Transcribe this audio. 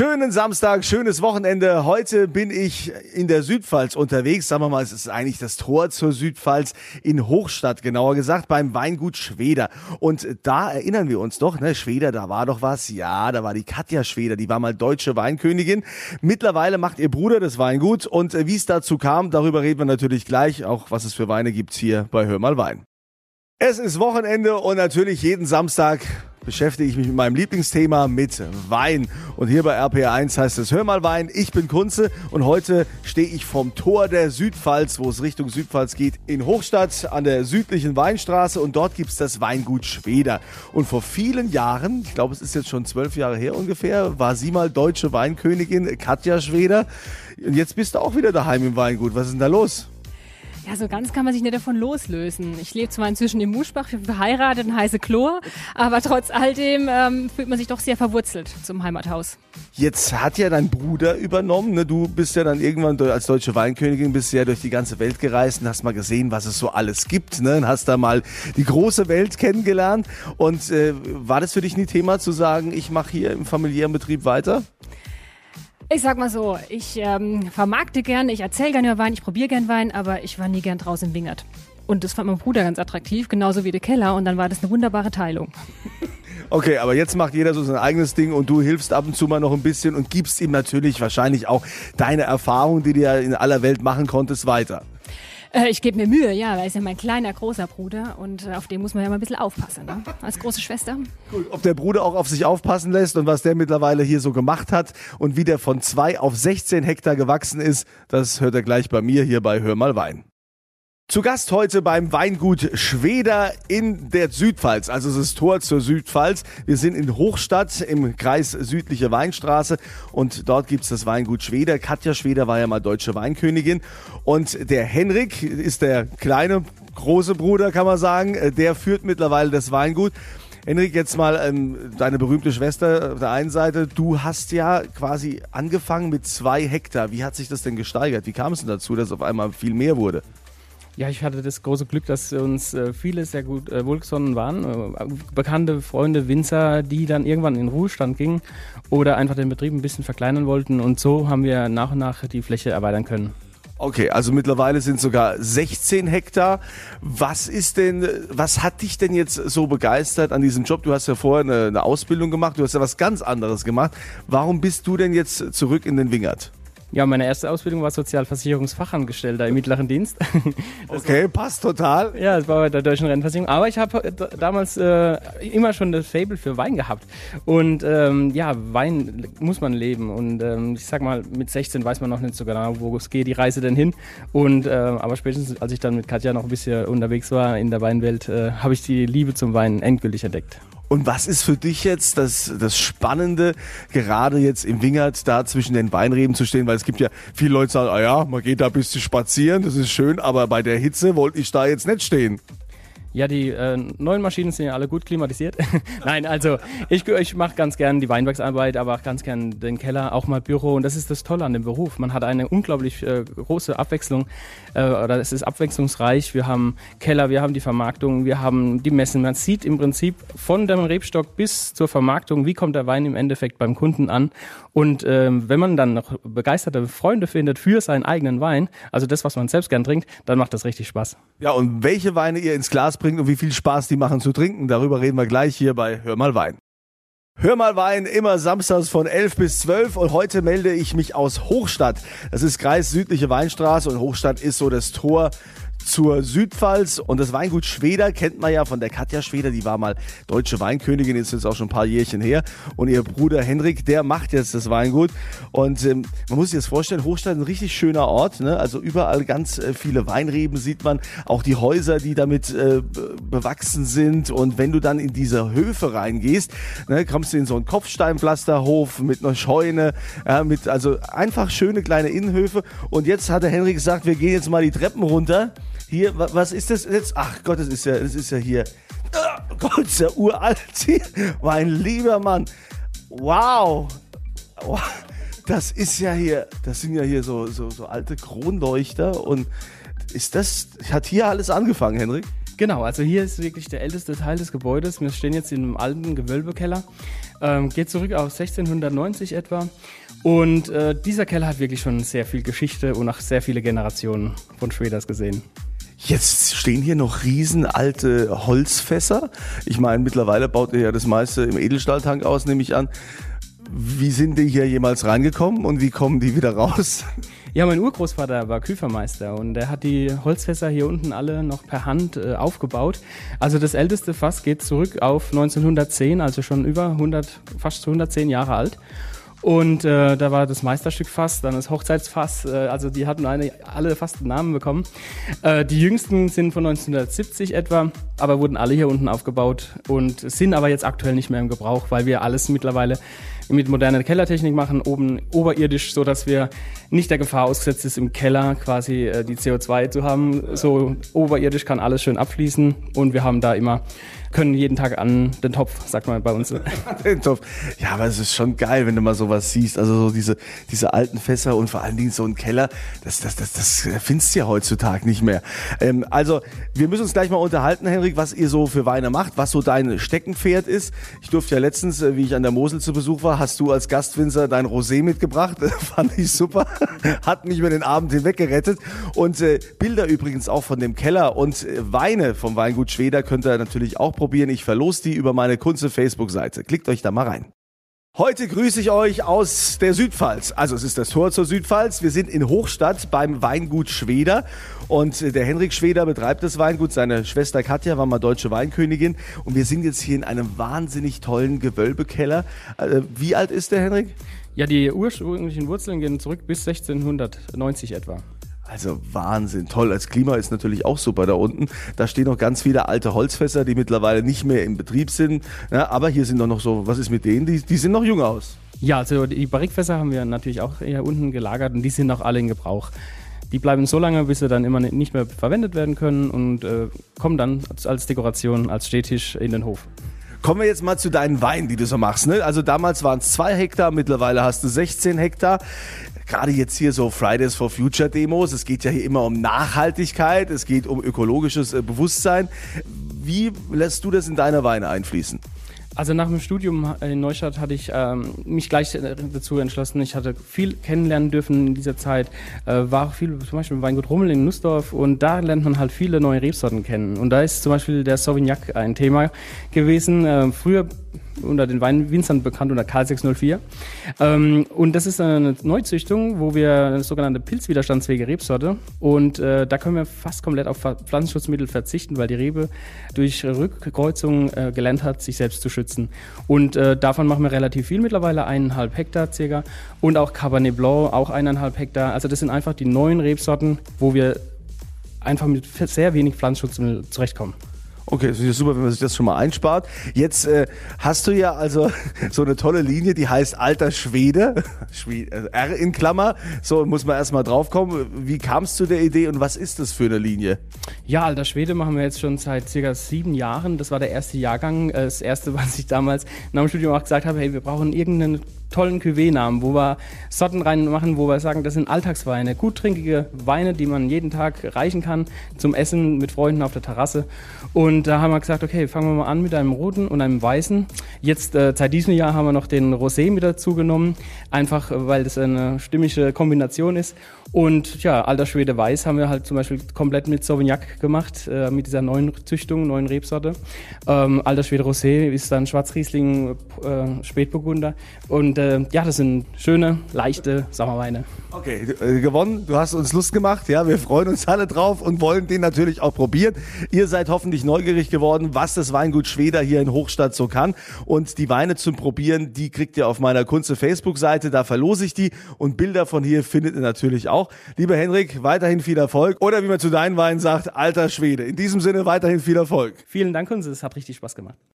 Schönen Samstag, schönes Wochenende. Heute bin ich in der Südpfalz unterwegs. Sagen wir mal, es ist eigentlich das Tor zur Südpfalz in Hochstadt, genauer gesagt, beim Weingut Schweder. Und da erinnern wir uns doch, ne, Schweder, da war doch was. Ja, da war die Katja Schweder, die war mal deutsche Weinkönigin. Mittlerweile macht ihr Bruder das Weingut. Und äh, wie es dazu kam, darüber reden wir natürlich gleich. Auch was es für Weine gibt hier bei Hör mal Wein. Es ist Wochenende und natürlich jeden Samstag beschäftige ich mich mit meinem Lieblingsthema mit Wein. Und hier bei RPR1 heißt es Hör mal Wein, ich bin Kunze und heute stehe ich vom Tor der Südpfalz, wo es Richtung Südpfalz geht, in Hochstadt an der südlichen Weinstraße und dort gibt es das Weingut Schweder. Und vor vielen Jahren, ich glaube es ist jetzt schon zwölf Jahre her ungefähr, war sie mal deutsche Weinkönigin Katja Schweder. Und jetzt bist du auch wieder daheim im Weingut. Was ist denn da los? Ja, so ganz kann man sich nicht davon loslösen. Ich lebe zwar inzwischen in Muschbach, bin verheiratet und heiße Chlor, aber trotz all dem ähm, fühlt man sich doch sehr verwurzelt zum Heimathaus. Jetzt hat ja dein Bruder übernommen. Ne? Du bist ja dann irgendwann als deutsche Weinkönigin bist ja durch die ganze Welt gereist und hast mal gesehen, was es so alles gibt. Ne? Und hast da mal die große Welt kennengelernt. Und äh, war das für dich nie Thema zu sagen, ich mache hier im familiären Betrieb weiter? Ich sag mal so, ich ähm, vermarkte gerne, ich erzähle gerne über Wein, ich probiere gerne Wein, aber ich war nie gern draußen im Wingert. Und das fand mein Bruder ganz attraktiv, genauso wie der Keller. Und dann war das eine wunderbare Teilung. Okay, aber jetzt macht jeder so sein eigenes Ding und du hilfst ab und zu mal noch ein bisschen und gibst ihm natürlich wahrscheinlich auch deine Erfahrung, die du ja in aller Welt machen konntest, weiter. Äh, ich gebe mir Mühe, ja, weil er ist ja mein kleiner, großer Bruder und äh, auf den muss man ja mal ein bisschen aufpassen, ne? als große Schwester. Cool. Ob der Bruder auch auf sich aufpassen lässt und was der mittlerweile hier so gemacht hat und wie der von zwei auf 16 Hektar gewachsen ist, das hört er gleich bei mir hier bei Hör mal Wein. Zu Gast heute beim Weingut Schweder in der Südpfalz, also es ist Tor zur Südpfalz. Wir sind in Hochstadt im Kreis Südliche Weinstraße und dort gibt's das Weingut Schweder. Katja Schweder war ja mal deutsche Weinkönigin und der Henrik ist der kleine, große Bruder, kann man sagen. Der führt mittlerweile das Weingut. Henrik, jetzt mal ähm, deine berühmte Schwester auf der einen Seite. Du hast ja quasi angefangen mit zwei Hektar. Wie hat sich das denn gesteigert? Wie kam es denn dazu, dass auf einmal viel mehr wurde? Ja, ich hatte das große Glück, dass uns äh, viele sehr gut äh, wohlgesonnen waren. Äh, bekannte Freunde, Winzer, die dann irgendwann in Ruhestand gingen oder einfach den Betrieb ein bisschen verkleinern wollten. Und so haben wir nach und nach die Fläche erweitern können. Okay, also mittlerweile sind sogar 16 Hektar. Was ist denn, was hat dich denn jetzt so begeistert an diesem Job? Du hast ja vorher eine, eine Ausbildung gemacht, du hast ja was ganz anderes gemacht. Warum bist du denn jetzt zurück in den Wingert? Ja, meine erste Ausbildung war Sozialversicherungsfachangestellter im mittleren Dienst. Das okay, war, passt total. Ja, das war bei der Deutschen Rentenversicherung. Aber ich habe äh, damals äh, immer schon das Fable für Wein gehabt. Und ähm, ja, Wein muss man leben. Und ähm, ich sag mal, mit 16 weiß man noch nicht so genau, wo es geht, die Reise denn hin. Und äh, aber spätestens, als ich dann mit Katja noch ein bisschen unterwegs war in der Weinwelt, äh, habe ich die Liebe zum Wein endgültig entdeckt. Und was ist für dich jetzt das, das Spannende, gerade jetzt im Wingert da zwischen den Weinreben zu stehen? Weil es gibt ja viele Leute, die sagen, ah ja, man geht da ein bisschen spazieren, das ist schön, aber bei der Hitze wollte ich da jetzt nicht stehen. Ja, die äh, neuen Maschinen sind ja alle gut klimatisiert. Nein, also ich, ich mache ganz gern die Weinbergsarbeit, aber auch ganz gern den Keller, auch mal Büro. Und das ist das Tolle an dem Beruf. Man hat eine unglaublich äh, große Abwechslung äh, oder es ist abwechslungsreich. Wir haben Keller, wir haben die Vermarktung, wir haben die Messen. Man sieht im Prinzip von dem Rebstock bis zur Vermarktung, wie kommt der Wein im Endeffekt beim Kunden an. Und ähm, wenn man dann noch begeisterte Freunde findet für seinen eigenen Wein, also das, was man selbst gern trinkt, dann macht das richtig Spaß. Ja, und welche Weine ihr ins Glas bringt und wie viel Spaß die machen zu trinken. Darüber reden wir gleich hier bei Hör mal Wein. Hör mal Wein, immer samstags von 11 bis 12 und heute melde ich mich aus Hochstadt. Das ist Kreis Südliche Weinstraße und Hochstadt ist so das Tor zur Südpfalz. Und das Weingut Schweder kennt man ja von der Katja Schweder, die war mal deutsche Weinkönigin, ist jetzt auch schon ein paar Jährchen her. Und ihr Bruder Henrik, der macht jetzt das Weingut. Und ähm, man muss sich das vorstellen, Hochstadt ist ein richtig schöner Ort. Ne? Also überall ganz äh, viele Weinreben sieht man, auch die Häuser, die damit äh, bewachsen sind. Und wenn du dann in diese Höfe reingehst, ne, kommst du in so einen Kopfsteinpflasterhof mit einer Scheune, ja, mit also einfach schöne kleine Innenhöfe. Und jetzt hat der Henrik gesagt, wir gehen jetzt mal die Treppen runter. Hier, was ist das jetzt? Ach Gott, das ist ja, das ist ja hier. Oh Gott, ist ja uralt hier. Mein lieber Mann. Wow. Das ist ja hier, das sind ja hier so, so, so alte Kronleuchter und ist das, hat hier alles angefangen, Henrik? Genau, also hier ist wirklich der älteste Teil des Gebäudes. Wir stehen jetzt in einem alten Gewölbekeller. Ähm, geht zurück auf 1690 etwa. Und äh, dieser Keller hat wirklich schon sehr viel Geschichte und auch sehr viele Generationen von Schweders gesehen. Jetzt stehen hier noch riesenalte Holzfässer. Ich meine, mittlerweile baut ihr ja das meiste im Edelstahltank aus, nehme ich an. Wie sind die hier jemals reingekommen und wie kommen die wieder raus? Ja, mein Urgroßvater war Küfermeister und er hat die Holzfässer hier unten alle noch per Hand äh, aufgebaut. Also das älteste Fass geht zurück auf 1910, also schon über 100, fast 110 Jahre alt. Und äh, da war das Meisterstück Fass, dann das Hochzeitsfass, äh, also die hatten eine, alle fast einen Namen bekommen. Äh, die jüngsten sind von 1970 etwa, aber wurden alle hier unten aufgebaut und sind aber jetzt aktuell nicht mehr im Gebrauch, weil wir alles mittlerweile mit moderner Kellertechnik machen, oben oberirdisch, so dass wir nicht der Gefahr ausgesetzt ist, im Keller quasi äh, die CO2 zu haben. So oberirdisch kann alles schön abfließen und wir haben da immer können jeden Tag an den Topf, sagt man bei uns. den Topf. Ja, aber es ist schon geil, wenn du mal sowas siehst. Also so diese, diese alten Fässer und vor allen Dingen so ein Keller, das, das, das, das findest du ja heutzutage nicht mehr. Ähm, also, wir müssen uns gleich mal unterhalten, Henrik, was ihr so für Weine macht, was so dein Steckenpferd ist. Ich durfte ja letztens, äh, wie ich an der Mosel zu Besuch war, hast du als Gastwinzer dein Rosé mitgebracht. Fand ich super. Hat mich über den Abend hinweg gerettet. Und äh, Bilder übrigens auch von dem Keller und äh, Weine vom Weingut Schweder könnt ihr natürlich auch probieren. Ich verlose die über meine Kunze Facebook-Seite. Klickt euch da mal rein. Heute grüße ich euch aus der Südpfalz. Also es ist das Tor zur Südpfalz. Wir sind in Hochstadt beim Weingut Schweder und der Henrik Schweder betreibt das Weingut. Seine Schwester Katja war mal deutsche Weinkönigin und wir sind jetzt hier in einem wahnsinnig tollen Gewölbekeller. Äh, wie alt ist der Henrik? Ja, die ursprünglichen Wurzeln gehen zurück bis 1690 etwa. Also Wahnsinn, toll. Das Klima ist natürlich auch super da unten. Da stehen noch ganz viele alte Holzfässer, die mittlerweile nicht mehr im Betrieb sind. Ja, aber hier sind doch noch so, was ist mit denen? Die, die sind noch jung aus. Ja, also die Barrikfässer haben wir natürlich auch hier unten gelagert und die sind auch alle in Gebrauch. Die bleiben so lange, bis sie dann immer nicht mehr verwendet werden können und äh, kommen dann als Dekoration, als Stehtisch in den Hof. Kommen wir jetzt mal zu deinen Weinen, die du so machst. Ne? Also damals waren es zwei Hektar, mittlerweile hast du 16 Hektar gerade jetzt hier so Fridays for Future Demos, es geht ja hier immer um Nachhaltigkeit, es geht um ökologisches äh, Bewusstsein. Wie lässt du das in deine Weine einfließen? Also nach dem Studium in Neustadt hatte ich ähm, mich gleich dazu entschlossen. Ich hatte viel kennenlernen dürfen in dieser Zeit. Äh, war viel zum Beispiel im Weingut Rummel in Nussdorf und da lernt man halt viele neue Rebsorten kennen. Und da ist zum Beispiel der Sauvignac ein Thema gewesen. Äh, früher unter den Weinwinzern bekannt unter Karl 604. Ähm, und das ist eine Neuzüchtung, wo wir eine sogenannte pilzwiderstandsfähige Rebsorte und äh, da können wir fast komplett auf Pflanzenschutzmittel verzichten, weil die Rebe durch Rückkreuzung äh, gelernt hat, sich selbst zu schützen. Und äh, davon machen wir relativ viel mittlerweile, eineinhalb Hektar circa und auch Cabernet Blanc auch eineinhalb Hektar. Also das sind einfach die neuen Rebsorten, wo wir einfach mit sehr wenig Pflanzenschutzmittel zurechtkommen. Okay, das ist super, wenn man sich das schon mal einspart. Jetzt äh, hast du ja also so eine tolle Linie, die heißt Alter Schwede, äh, R in Klammer. So muss man erstmal draufkommen. Wie kam es zu der Idee und was ist das für eine Linie? Ja, Alter Schwede machen wir jetzt schon seit circa sieben Jahren. Das war der erste Jahrgang. Äh, das erste, was ich damals nach dem Studium auch gesagt habe, hey, wir brauchen irgendeinen tollen Cuvée-Namen, wo wir Sorten reinmachen, wo wir sagen, das sind Alltagsweine, guttrinkige Weine, die man jeden Tag reichen kann zum Essen mit Freunden auf der Terrasse. Und da haben wir gesagt, okay, fangen wir mal an mit einem roten und einem weißen. Jetzt äh, seit diesem Jahr haben wir noch den Rosé mit dazu genommen, einfach weil das eine stimmige Kombination ist. Und ja, Alter Schwede Weiß haben wir halt zum Beispiel komplett mit Sauvignac gemacht, äh, mit dieser neuen Züchtung, neuen Rebsorte. Ähm, Alter Schwede Rosé ist dann Schwarzriesling, äh, Spätburgunder. Und äh, ja, das sind schöne, leichte Sommerweine. Okay, äh, gewonnen. Du hast uns Lust gemacht. Ja, wir freuen uns alle drauf und wollen den natürlich auch probieren. Ihr seid hoffentlich neugierig geworden, was das Weingut Schweder hier in Hochstadt so kann. Und die Weine zum Probieren, die kriegt ihr auf meiner Kunze Facebook-Seite. Da verlose ich die und Bilder von hier findet ihr natürlich auch. Lieber Henrik, weiterhin viel Erfolg. Oder wie man zu deinen Weinen sagt, alter Schwede. In diesem Sinne weiterhin viel Erfolg. Vielen Dank, Kunze. Es hat richtig Spaß gemacht.